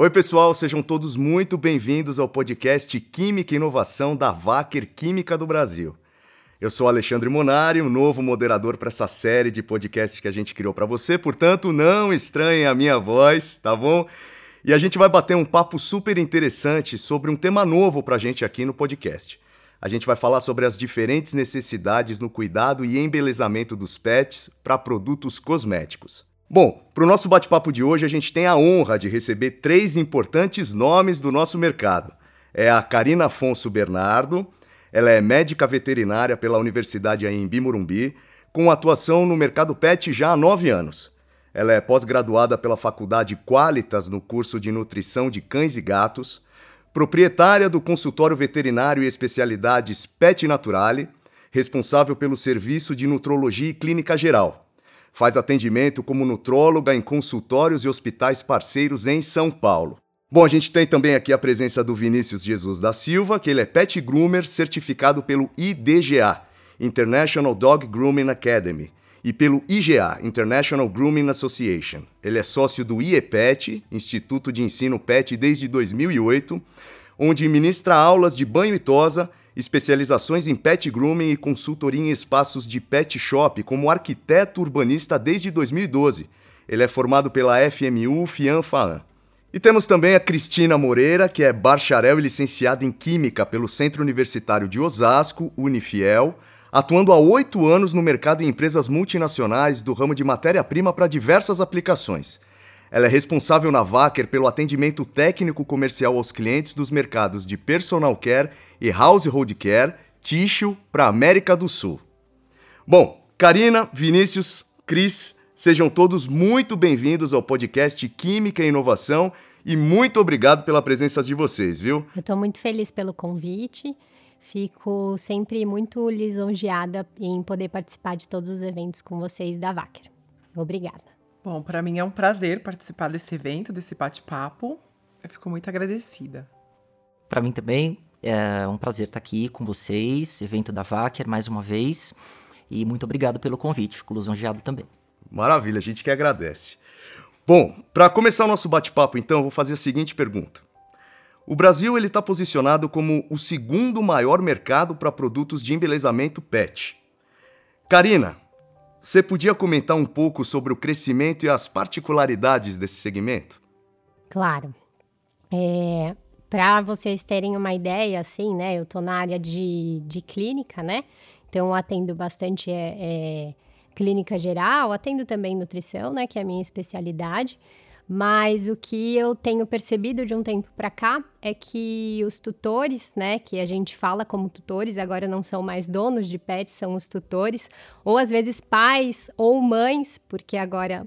Oi, pessoal, sejam todos muito bem-vindos ao podcast Química e Inovação da Vaker Química do Brasil. Eu sou Alexandre Monari, um novo moderador para essa série de podcasts que a gente criou para você, portanto, não estranhem a minha voz, tá bom? E a gente vai bater um papo super interessante sobre um tema novo para a gente aqui no podcast. A gente vai falar sobre as diferentes necessidades no cuidado e embelezamento dos pets para produtos cosméticos. Bom, para o nosso bate-papo de hoje, a gente tem a honra de receber três importantes nomes do nosso mercado. É a Karina Afonso Bernardo, ela é médica veterinária pela Universidade Anhembi Morumbi, com atuação no mercado pet já há nove anos. Ela é pós-graduada pela Faculdade Qualitas no curso de Nutrição de Cães e Gatos, proprietária do consultório veterinário e especialidades Pet Naturale, responsável pelo serviço de nutrologia e clínica geral Faz atendimento como nutróloga em consultórios e hospitais parceiros em São Paulo. Bom, a gente tem também aqui a presença do Vinícius Jesus da Silva, que ele é pet groomer certificado pelo IDGA, International Dog Grooming Academy, e pelo IGA, International Grooming Association. Ele é sócio do IEPET, Instituto de Ensino PET, desde 2008, onde ministra aulas de banho e tosa especializações em pet grooming e consultoria em espaços de pet shop como arquiteto urbanista desde 2012. Ele é formado pela FMU FIAN-FAAN. E temos também a Cristina Moreira, que é bacharel e licenciada em Química pelo Centro Universitário de Osasco, Unifiel, atuando há oito anos no mercado em empresas multinacionais do ramo de matéria-prima para diversas aplicações. Ela é responsável na Vaker pelo atendimento técnico comercial aos clientes dos mercados de personal care e household care, tissue para a América do Sul. Bom, Karina, Vinícius, Cris, sejam todos muito bem-vindos ao podcast Química e Inovação e muito obrigado pela presença de vocês, viu? Eu estou muito feliz pelo convite. Fico sempre muito lisonjeada em poder participar de todos os eventos com vocês da Vaker. Obrigada. Bom, para mim é um prazer participar desse evento, desse bate-papo. Eu fico muito agradecida. Para mim também é um prazer estar aqui com vocês, evento da Vaker mais uma vez. E muito obrigado pelo convite, fico lisonjeado também. Maravilha, a gente que agradece. Bom, para começar o nosso bate-papo, então, eu vou fazer a seguinte pergunta. O Brasil ele está posicionado como o segundo maior mercado para produtos de embelezamento PET. Karina, você podia comentar um pouco sobre o crescimento e as particularidades desse segmento? Claro. É, Para vocês terem uma ideia, assim, né? Eu estou na área de, de clínica, né? Então, atendo bastante é, é, clínica geral, atendo também nutrição, né? Que é a minha especialidade. Mas o que eu tenho percebido de um tempo para cá é que os tutores, né, que a gente fala como tutores, agora não são mais donos de pets, são os tutores, ou às vezes pais ou mães, porque agora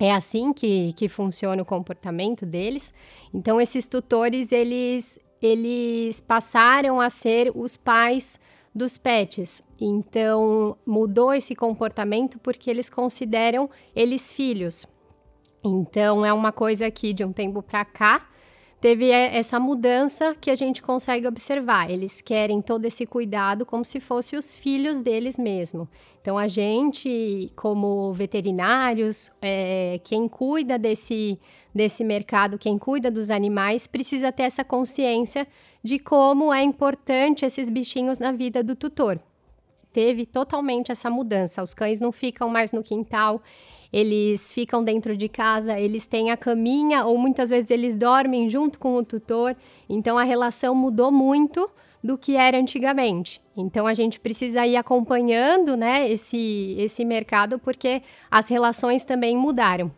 é assim que, que funciona o comportamento deles. Então, esses tutores, eles, eles passaram a ser os pais dos pets. Então, mudou esse comportamento porque eles consideram eles filhos. Então, é uma coisa que de um tempo para cá teve essa mudança que a gente consegue observar. Eles querem todo esse cuidado como se fossem os filhos deles mesmo. Então, a gente, como veterinários, é, quem cuida desse, desse mercado, quem cuida dos animais, precisa ter essa consciência de como é importante esses bichinhos na vida do tutor. Teve totalmente essa mudança. Os cães não ficam mais no quintal, eles ficam dentro de casa, eles têm a caminha ou muitas vezes eles dormem junto com o tutor. Então a relação mudou muito do que era antigamente. Então a gente precisa ir acompanhando, né, esse esse mercado porque as relações também mudaram.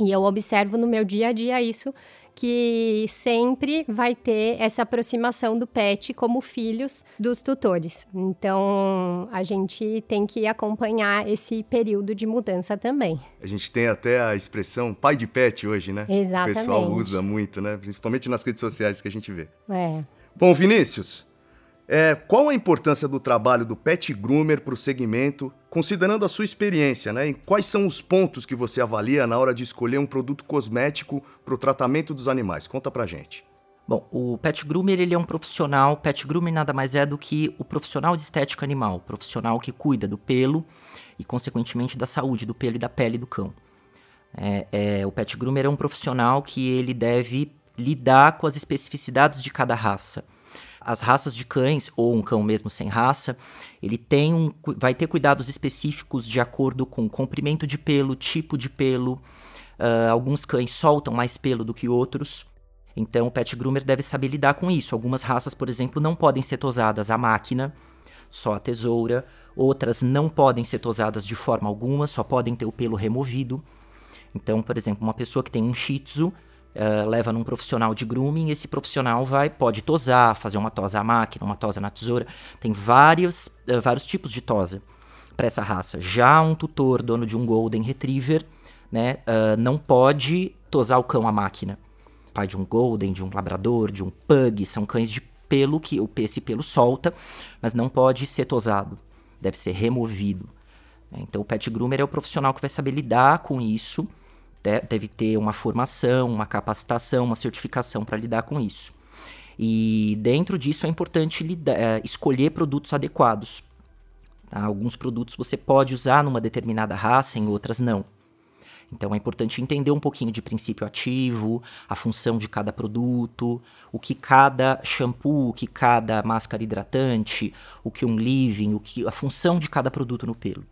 E eu observo no meu dia a dia isso que sempre vai ter essa aproximação do pet como filhos dos tutores. Então, a gente tem que acompanhar esse período de mudança também. A gente tem até a expressão pai de pet hoje, né? Exatamente. O pessoal usa muito, né? Principalmente nas redes sociais que a gente vê. É. Bom, Vinícius, é, qual a importância do trabalho do pet groomer para o segmento, considerando a sua experiência, né? Quais são os pontos que você avalia na hora de escolher um produto cosmético para o tratamento dos animais? Conta pra gente. Bom, o pet groomer ele é um profissional, pet groomer nada mais é do que o profissional de estética animal, o profissional que cuida do pelo e consequentemente da saúde do pelo e da pele do cão. É, é, o pet groomer é um profissional que ele deve lidar com as especificidades de cada raça. As raças de cães, ou um cão mesmo sem raça, ele tem um, vai ter cuidados específicos de acordo com comprimento de pelo, tipo de pelo. Uh, alguns cães soltam mais pelo do que outros. Então o pet groomer deve saber lidar com isso. Algumas raças, por exemplo, não podem ser tosadas à máquina, só a tesoura. Outras não podem ser tosadas de forma alguma, só podem ter o pelo removido. Então, por exemplo, uma pessoa que tem um Shih Tzu uh, leva num profissional de grooming, esse profissional vai pode tosar, fazer uma tosa à máquina, uma tosa na tesoura. Tem vários, uh, vários tipos de tosa para essa raça. Já um tutor, dono de um Golden Retriever, né, uh, não pode tosar o cão à máquina. Pai de um Golden, de um Labrador, de um Pug, são cães de pelo que esse pelo solta, mas não pode ser tosado. Deve ser removido. Então o pet groomer é o profissional que vai saber lidar com isso deve ter uma formação, uma capacitação, uma certificação para lidar com isso. E dentro disso é importante lidar, é, escolher produtos adequados. Tá? Alguns produtos você pode usar numa determinada raça, em outras não. Então é importante entender um pouquinho de princípio ativo, a função de cada produto, o que cada shampoo, o que cada máscara hidratante, o que um leave-in, o que a função de cada produto no pelo.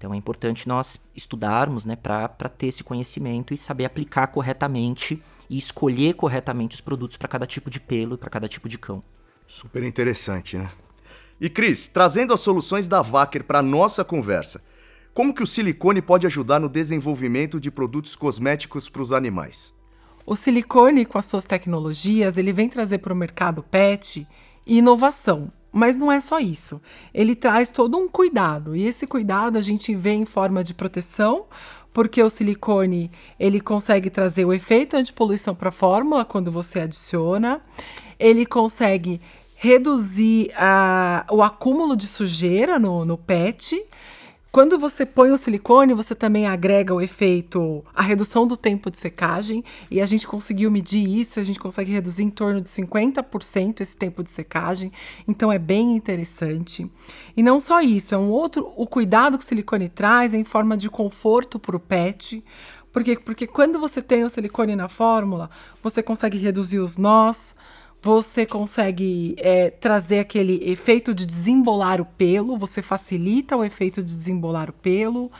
Então é importante nós estudarmos né, para ter esse conhecimento e saber aplicar corretamente e escolher corretamente os produtos para cada tipo de pelo e para cada tipo de cão. Super interessante, né? E Cris, trazendo as soluções da Vacker para nossa conversa, como que o silicone pode ajudar no desenvolvimento de produtos cosméticos para os animais? O silicone, com as suas tecnologias, ele vem trazer para o mercado pet inovação. Mas não é só isso. Ele traz todo um cuidado. E esse cuidado a gente vê em forma de proteção, porque o silicone ele consegue trazer o efeito antipoluição para a fórmula quando você adiciona. Ele consegue reduzir a, o acúmulo de sujeira no, no PET quando você põe o silicone, você também agrega o efeito, a redução do tempo de secagem, e a gente conseguiu medir isso, a gente consegue reduzir em torno de 50% esse tempo de secagem, então é bem interessante. E não só isso, é um outro, o cuidado que o silicone traz é em forma de conforto para o pet, porque, porque quando você tem o silicone na fórmula, você consegue reduzir os nós, você consegue é, trazer aquele efeito de desembolar o pelo, você facilita o efeito de desembolar o pelo.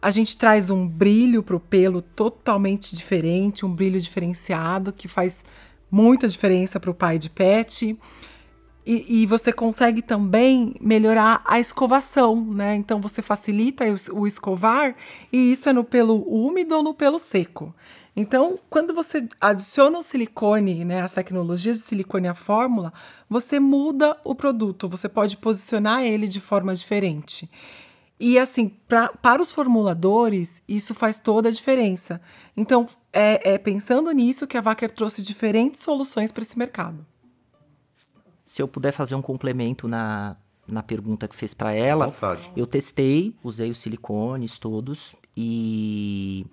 A gente traz um brilho para o pelo totalmente diferente, um brilho diferenciado que faz muita diferença para o pai de pet. E, e, você consegue também melhorar a escovação, né? Então você facilita o, o escovar e isso é no pelo úmido ou no pelo seco. Então, quando você adiciona o silicone, né, as tecnologias de silicone à fórmula, você muda o produto, você pode posicionar ele de forma diferente. E assim, pra, para os formuladores, isso faz toda a diferença. Então, é, é pensando nisso que a Wacker trouxe diferentes soluções para esse mercado. Se eu puder fazer um complemento na, na pergunta que fez para ela, eu testei, usei os silicones todos e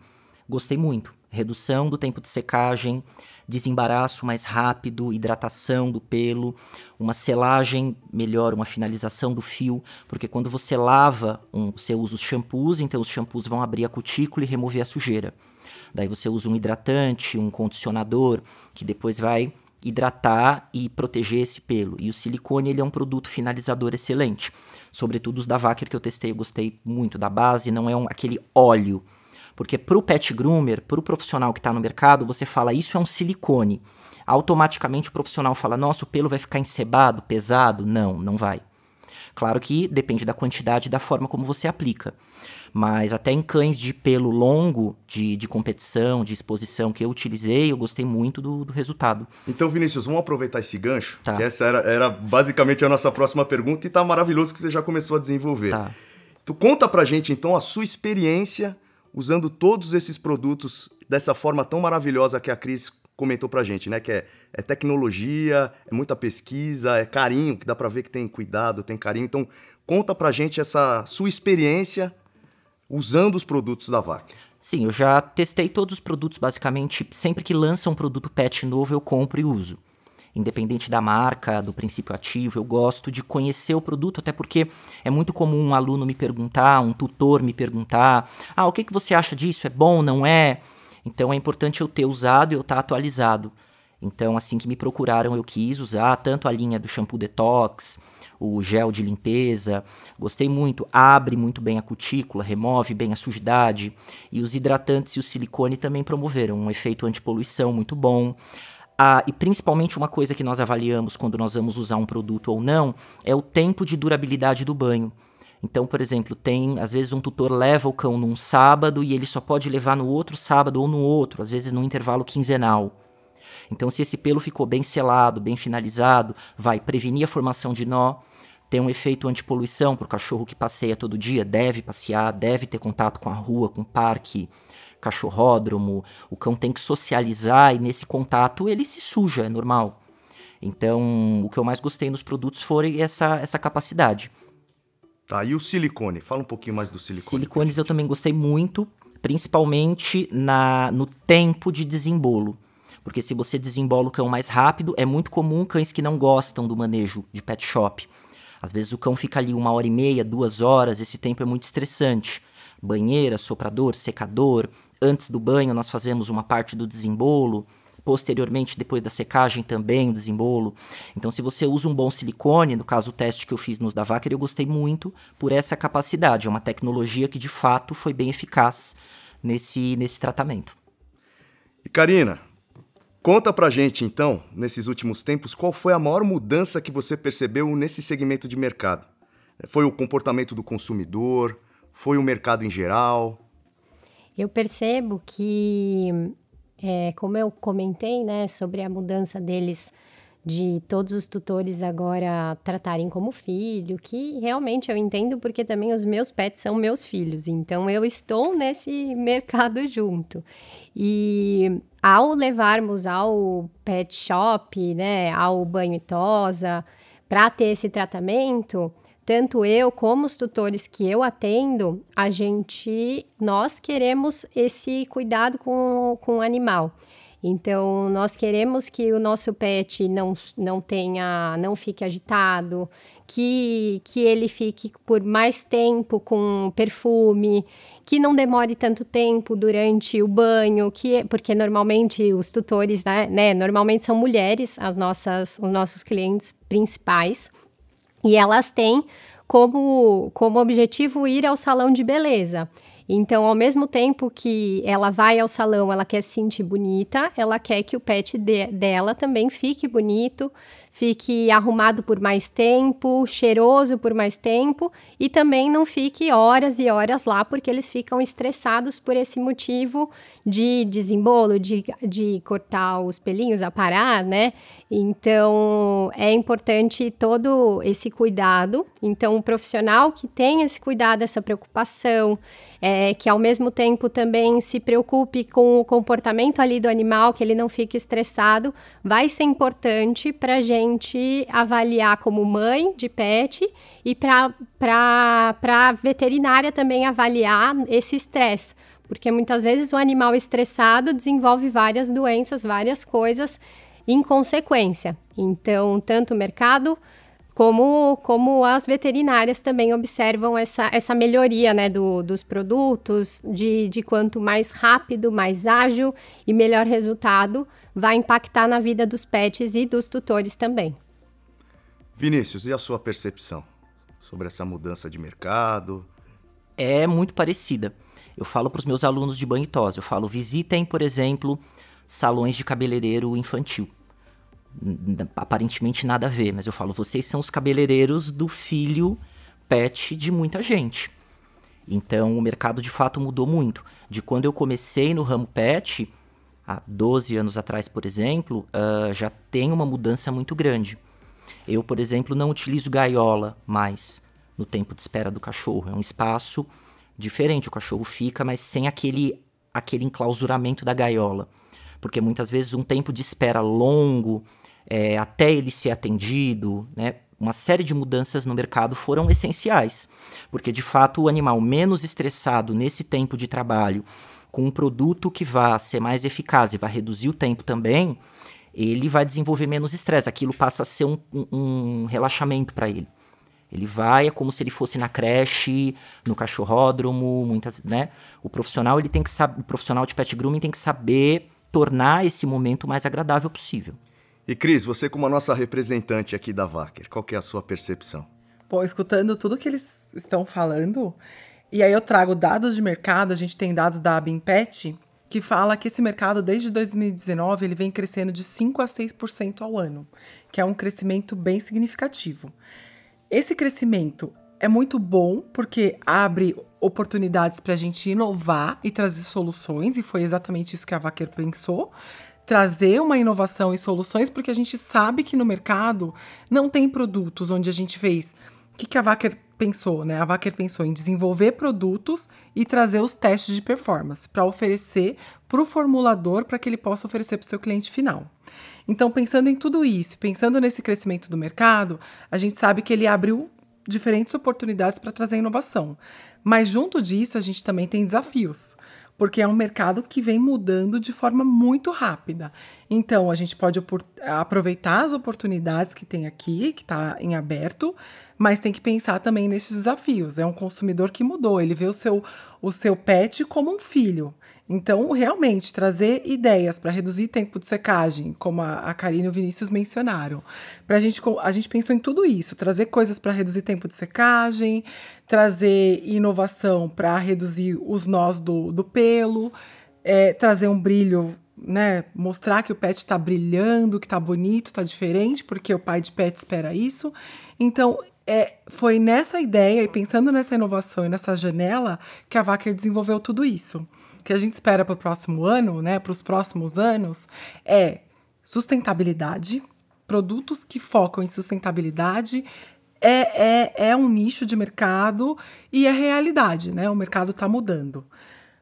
gostei muito redução do tempo de secagem, desembaraço mais rápido, hidratação do pelo, uma selagem melhor, uma finalização do fio, porque quando você lava, um, você usa os shampoos, então os shampoos vão abrir a cutícula e remover a sujeira. Daí você usa um hidratante, um condicionador, que depois vai hidratar e proteger esse pelo. E o silicone ele é um produto finalizador excelente. Sobretudo os da Vacker que eu testei, eu gostei muito da base, não é um, aquele óleo porque para o pet groomer, para o profissional que está no mercado, você fala isso é um silicone. Automaticamente o profissional fala, nossa, o pelo vai ficar encebado, pesado? Não, não vai. Claro que depende da quantidade e da forma como você aplica. Mas até em cães de pelo longo, de, de competição, de exposição que eu utilizei, eu gostei muito do, do resultado. Então, Vinícius, vamos aproveitar esse gancho, tá. que essa era, era basicamente a nossa próxima pergunta e tá maravilhoso que você já começou a desenvolver. Tá. Tu conta pra gente, então, a sua experiência usando todos esses produtos dessa forma tão maravilhosa que a Cris comentou pra gente, né? Que é, é tecnologia, é muita pesquisa, é carinho, que dá pra ver que tem cuidado, tem carinho. Então, conta pra gente essa sua experiência usando os produtos da VAC. Sim, eu já testei todos os produtos, basicamente, sempre que lança um produto pet novo, eu compro e uso. Independente da marca, do princípio ativo, eu gosto de conhecer o produto, até porque é muito comum um aluno me perguntar, um tutor me perguntar: ah, o que, que você acha disso? É bom, não é? Então é importante eu ter usado e eu estar atualizado. Então, assim que me procuraram, eu quis usar tanto a linha do shampoo detox, o gel de limpeza. Gostei muito, abre muito bem a cutícula, remove bem a sujidade. E os hidratantes e o silicone também promoveram um efeito antipoluição muito bom. Ah, e principalmente uma coisa que nós avaliamos quando nós vamos usar um produto ou não é o tempo de durabilidade do banho. Então, por exemplo, tem às vezes um tutor leva o cão num sábado e ele só pode levar no outro sábado ou no outro, às vezes num intervalo quinzenal. Então, se esse pelo ficou bem selado, bem finalizado, vai prevenir a formação de nó, tem um efeito antipoluição para o cachorro que passeia todo dia, deve passear, deve ter contato com a rua, com o parque, cachorródromo. O cão tem que socializar e nesse contato ele se suja, é normal. Então, o que eu mais gostei nos produtos foi essa, essa capacidade. Tá, e o silicone? Fala um pouquinho mais do silicone. Silicones eu também gostei muito, principalmente na, no tempo de desembolo. Porque se você desembola o cão mais rápido, é muito comum cães que não gostam do manejo de pet shop. Às vezes o cão fica ali uma hora e meia, duas horas, esse tempo é muito estressante. Banheira, soprador, secador. Antes do banho nós fazemos uma parte do desembolo. Posteriormente, depois da secagem, também o desembolo. Então, se você usa um bom silicone, no caso o teste que eu fiz nos da Vacker, eu gostei muito por essa capacidade. É uma tecnologia que de fato foi bem eficaz nesse, nesse tratamento. E Karina, Conta pra gente, então, nesses últimos tempos, qual foi a maior mudança que você percebeu nesse segmento de mercado? Foi o comportamento do consumidor? Foi o mercado em geral? Eu percebo que, é, como eu comentei, né, sobre a mudança deles de todos os tutores agora tratarem como filho, que realmente eu entendo porque também os meus pets são meus filhos, então eu estou nesse mercado junto. E ao levarmos ao pet shop, né, ao banho e tosa, para ter esse tratamento, tanto eu como os tutores que eu atendo, a gente, nós queremos esse cuidado com, com o animal. Então, nós queremos que o nosso pet não, não tenha, não fique agitado, que, que ele fique por mais tempo com perfume, que não demore tanto tempo durante o banho, que porque normalmente os tutores, né, né normalmente são mulheres as nossas, os nossos clientes principais, e elas têm como, como objetivo ir ao salão de beleza. Então, ao mesmo tempo que ela vai ao salão, ela quer se sentir bonita, ela quer que o pet de, dela também fique bonito, fique arrumado por mais tempo, cheiroso por mais tempo e também não fique horas e horas lá, porque eles ficam estressados por esse motivo de desembolo, de, de cortar os pelinhos, a parar, né? Então é importante todo esse cuidado. Então, o profissional que tem esse cuidado, essa preocupação, é, que ao mesmo tempo também se preocupe com o comportamento ali do animal, que ele não fique estressado, vai ser importante para a gente gente avaliar como mãe de pet e para veterinária também avaliar esse estresse. Porque muitas vezes o animal estressado desenvolve várias doenças, várias coisas em consequência. Então, tanto o mercado como, como as veterinárias também observam essa, essa melhoria né, do, dos produtos, de, de quanto mais rápido, mais ágil e melhor resultado vai impactar na vida dos pets e dos tutores também. Vinícius, e a sua percepção sobre essa mudança de mercado? É muito parecida. Eu falo para os meus alunos de banho e tosse, eu falo, visitem, por exemplo, salões de cabeleireiro infantil aparentemente nada a ver, mas eu falo, vocês são os cabeleireiros do filho pet de muita gente. Então o mercado de fato mudou muito. De quando eu comecei no ramo pet, há 12 anos atrás, por exemplo, uh, já tem uma mudança muito grande. Eu, por exemplo, não utilizo gaiola mais no tempo de espera do cachorro. É um espaço diferente. O cachorro fica, mas sem aquele, aquele enclausuramento da gaiola. Porque muitas vezes um tempo de espera longo, é, até ele ser atendido, né? Uma série de mudanças no mercado foram essenciais, porque de fato o animal menos estressado nesse tempo de trabalho, com um produto que vá ser mais eficaz e vai reduzir o tempo também, ele vai desenvolver menos estresse. Aquilo passa a ser um, um, um relaxamento para ele. Ele vai, é como se ele fosse na creche, no cachorródromo, muitas, né? O profissional, ele tem que saber, o profissional de pet grooming tem que saber tornar esse momento mais agradável possível. E Cris, você como a nossa representante aqui da Vacker, qual que é a sua percepção? Bom, escutando tudo que eles estão falando, e aí eu trago dados de mercado, a gente tem dados da Abimpet, que fala que esse mercado desde 2019 ele vem crescendo de 5 a 6% ao ano, que é um crescimento bem significativo. Esse crescimento é muito bom porque abre oportunidades para a gente inovar e trazer soluções, e foi exatamente isso que a Vaquer pensou. Trazer uma inovação e soluções, porque a gente sabe que no mercado não tem produtos onde a gente fez. O que, que a Vaquer pensou, né? A Vaquer pensou em desenvolver produtos e trazer os testes de performance para oferecer para o formulador para que ele possa oferecer para o seu cliente final. Então, pensando em tudo isso, pensando nesse crescimento do mercado, a gente sabe que ele abriu diferentes oportunidades para trazer inovação. Mas junto disso, a gente também tem desafios, porque é um mercado que vem mudando de forma muito rápida. Então, a gente pode aproveitar as oportunidades que tem aqui, que está em aberto, mas tem que pensar também nesses desafios. É um consumidor que mudou, ele vê o seu, o seu pet como um filho. Então, realmente, trazer ideias para reduzir tempo de secagem, como a, a Karine e o Vinícius mencionaram. Pra gente, a gente pensou em tudo isso, trazer coisas para reduzir tempo de secagem, trazer inovação para reduzir os nós do, do pelo, é, trazer um brilho, né? Mostrar que o pet está brilhando, que está bonito, está diferente, porque o pai de pet espera isso. Então, é, foi nessa ideia e pensando nessa inovação e nessa janela que a Vacker desenvolveu tudo isso que a gente espera para o próximo ano, né, para os próximos anos, é sustentabilidade, produtos que focam em sustentabilidade. É, é, é um nicho de mercado e é realidade, né? O mercado está mudando.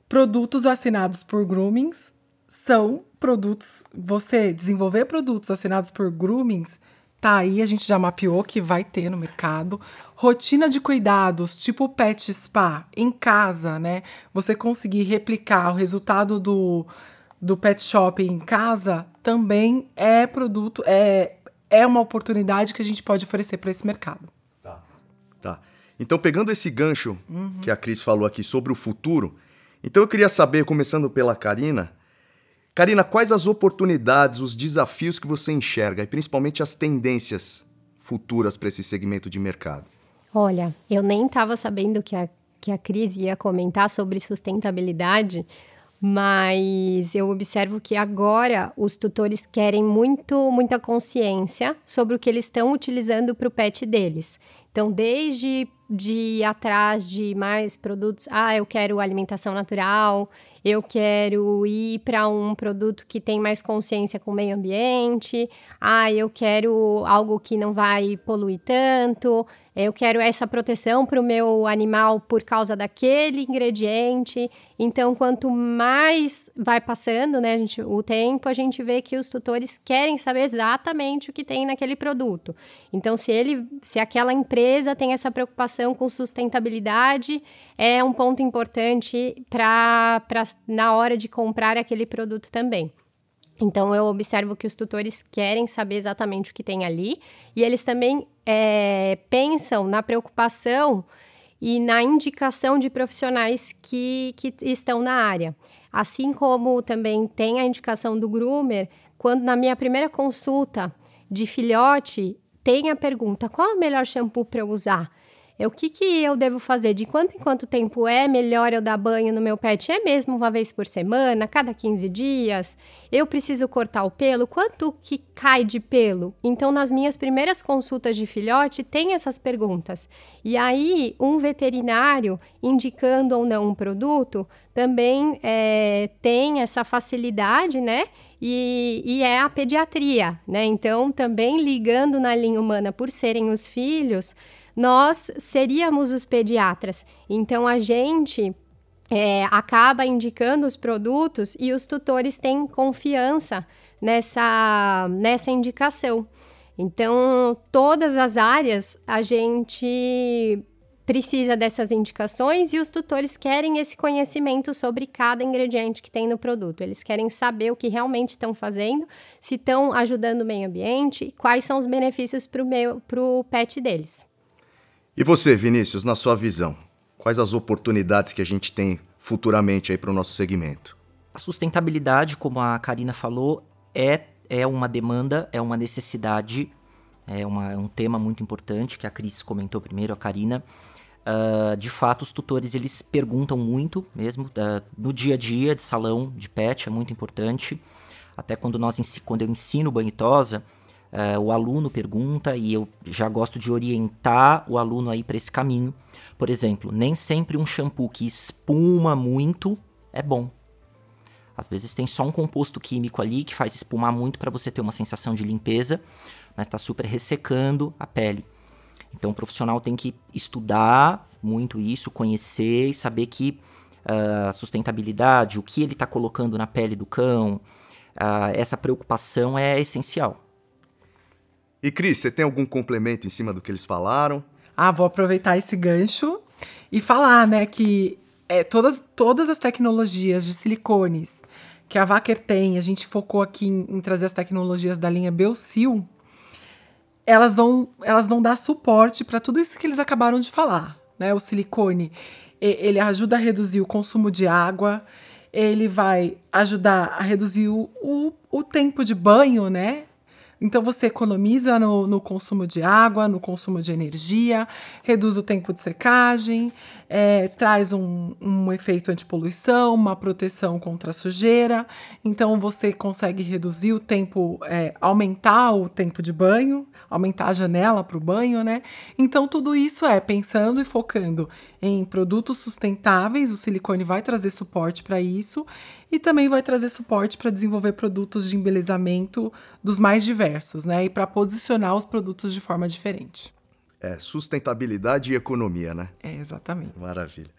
Produtos assinados por groomings são produtos. Você desenvolver produtos assinados por groomings tá aí, a gente já mapeou que vai ter no mercado. Rotina de cuidados, tipo pet spa, em casa, né? Você conseguir replicar o resultado do, do pet shop em casa também é produto, é, é uma oportunidade que a gente pode oferecer para esse mercado. Tá. Tá. Então, pegando esse gancho uhum. que a Cris falou aqui sobre o futuro, então eu queria saber, começando pela Karina, Karina, quais as oportunidades, os desafios que você enxerga e principalmente as tendências futuras para esse segmento de mercado? Olha, eu nem estava sabendo que a, que a Cris ia comentar sobre sustentabilidade, mas eu observo que agora os tutores querem muito, muita consciência sobre o que eles estão utilizando para o pet deles. Então, desde de ir atrás de mais produtos, ah, eu quero alimentação natural, eu quero ir para um produto que tem mais consciência com o meio ambiente, ah, eu quero algo que não vai poluir tanto, eu quero essa proteção para o meu animal por causa daquele ingrediente. Então, quanto mais vai passando né, gente, o tempo, a gente vê que os tutores querem saber exatamente o que tem naquele produto. Então, se ele, se aquela empresa tem essa preocupação com sustentabilidade, é um ponto importante para na hora de comprar aquele produto também. Então, eu observo que os tutores querem saber exatamente o que tem ali e eles também é, pensam na preocupação e na indicação de profissionais que, que estão na área. Assim como também tem a indicação do groomer, quando na minha primeira consulta de filhote, tem a pergunta: qual é o melhor shampoo para usar? É o que, que eu devo fazer? De quanto em quanto tempo é melhor eu dar banho no meu pet? É mesmo uma vez por semana, cada 15 dias? Eu preciso cortar o pelo? Quanto que cai de pelo? Então, nas minhas primeiras consultas de filhote, tem essas perguntas. E aí, um veterinário indicando ou não um produto também é, tem essa facilidade, né? E, e, é a pediatria, né? Então, também ligando na linha humana por serem os filhos nós seríamos os pediatras. Então a gente é, acaba indicando os produtos e os tutores têm confiança nessa, nessa indicação. Então, todas as áreas a gente precisa dessas indicações e os tutores querem esse conhecimento sobre cada ingrediente que tem no produto. Eles querem saber o que realmente estão fazendo, se estão ajudando o meio ambiente, quais são os benefícios para o pet deles. E você, Vinícius, na sua visão, quais as oportunidades que a gente tem futuramente aí para o nosso segmento? A sustentabilidade, como a Karina falou, é, é uma demanda, é uma necessidade, é uma, um tema muito importante que a Cris comentou primeiro, a Karina. Uh, de fato, os tutores eles perguntam muito mesmo uh, no dia a dia de salão de pet, é muito importante. Até quando, nós, quando eu ensino banho tosa, uh, o aluno pergunta e eu já gosto de orientar o aluno aí para esse caminho. Por exemplo, nem sempre um shampoo que espuma muito é bom. Às vezes tem só um composto químico ali que faz espumar muito para você ter uma sensação de limpeza, mas está super ressecando a pele. Então o profissional tem que estudar muito isso, conhecer e saber que a uh, sustentabilidade, o que ele está colocando na pele do cão, uh, essa preocupação é essencial. E Cris, você tem algum complemento em cima do que eles falaram? Ah, vou aproveitar esse gancho e falar, né, que é, todas, todas as tecnologias de silicones que a Vacker tem, a gente focou aqui em, em trazer as tecnologias da linha Belsil, elas vão, elas vão dar suporte para tudo isso que eles acabaram de falar. Né? O silicone ele ajuda a reduzir o consumo de água, ele vai ajudar a reduzir o, o, o tempo de banho, né? Então você economiza no, no, consumo de água, no consumo de energia, reduz o tempo de secagem, é, traz um, um efeito antipoluição, uma proteção contra a sujeira. Então você consegue reduzir o tempo, é, aumentar o tempo de banho, aumentar a janela para o banho, né? Então, tudo isso é pensando e focando em produtos sustentáveis. O silicone vai trazer suporte para isso e também vai trazer suporte para desenvolver produtos de embelezamento dos mais diversos, né? E para posicionar os produtos de forma diferente. É, sustentabilidade e economia, né? É, exatamente. Maravilha.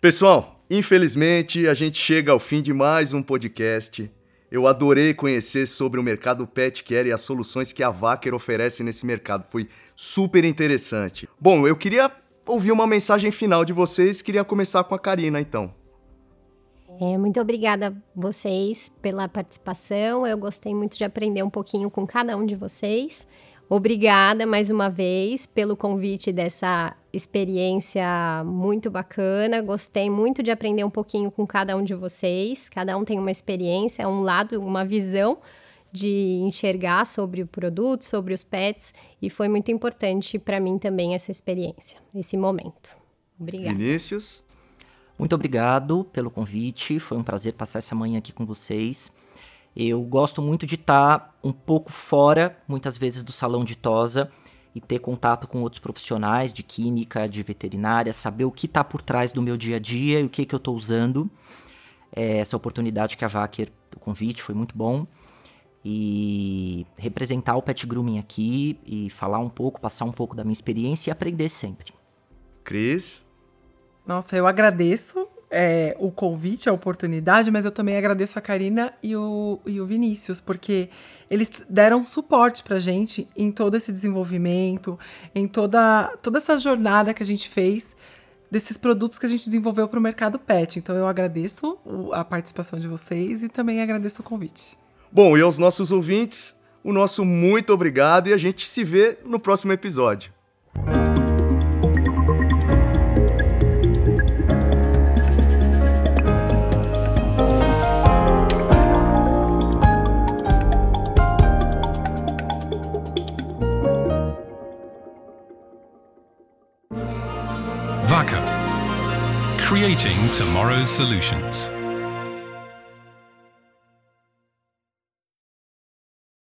Pessoal, infelizmente a gente chega ao fim de mais um podcast. Eu adorei conhecer sobre o mercado pet care e as soluções que a Vacker oferece nesse mercado. Foi super interessante. Bom, eu queria ouvir uma mensagem final de vocês. Queria começar com a Karina, então. É, muito obrigada vocês pela participação. Eu gostei muito de aprender um pouquinho com cada um de vocês. Obrigada mais uma vez pelo convite dessa experiência muito bacana. Gostei muito de aprender um pouquinho com cada um de vocês. Cada um tem uma experiência, um lado, uma visão de enxergar sobre o produto, sobre os pets, e foi muito importante para mim também essa experiência, esse momento. Obrigada. Vinícius. Muito obrigado pelo convite. Foi um prazer passar essa manhã aqui com vocês. Eu gosto muito de estar um pouco fora, muitas vezes, do salão de tosa e ter contato com outros profissionais de química, de veterinária, saber o que está por trás do meu dia a dia e o que, que eu estou usando. É, essa oportunidade que a Vacker, o convite, foi muito bom. E representar o Pet Grooming aqui e falar um pouco, passar um pouco da minha experiência e aprender sempre. Cris? Nossa, eu agradeço é, o convite, a oportunidade, mas eu também agradeço a Karina e o, e o Vinícius, porque eles deram suporte pra gente em todo esse desenvolvimento, em toda, toda essa jornada que a gente fez desses produtos que a gente desenvolveu para o mercado pet. Então eu agradeço a participação de vocês e também agradeço o convite. Bom, e aos nossos ouvintes, o nosso muito obrigado e a gente se vê no próximo episódio. Creating tomorrow's solutions.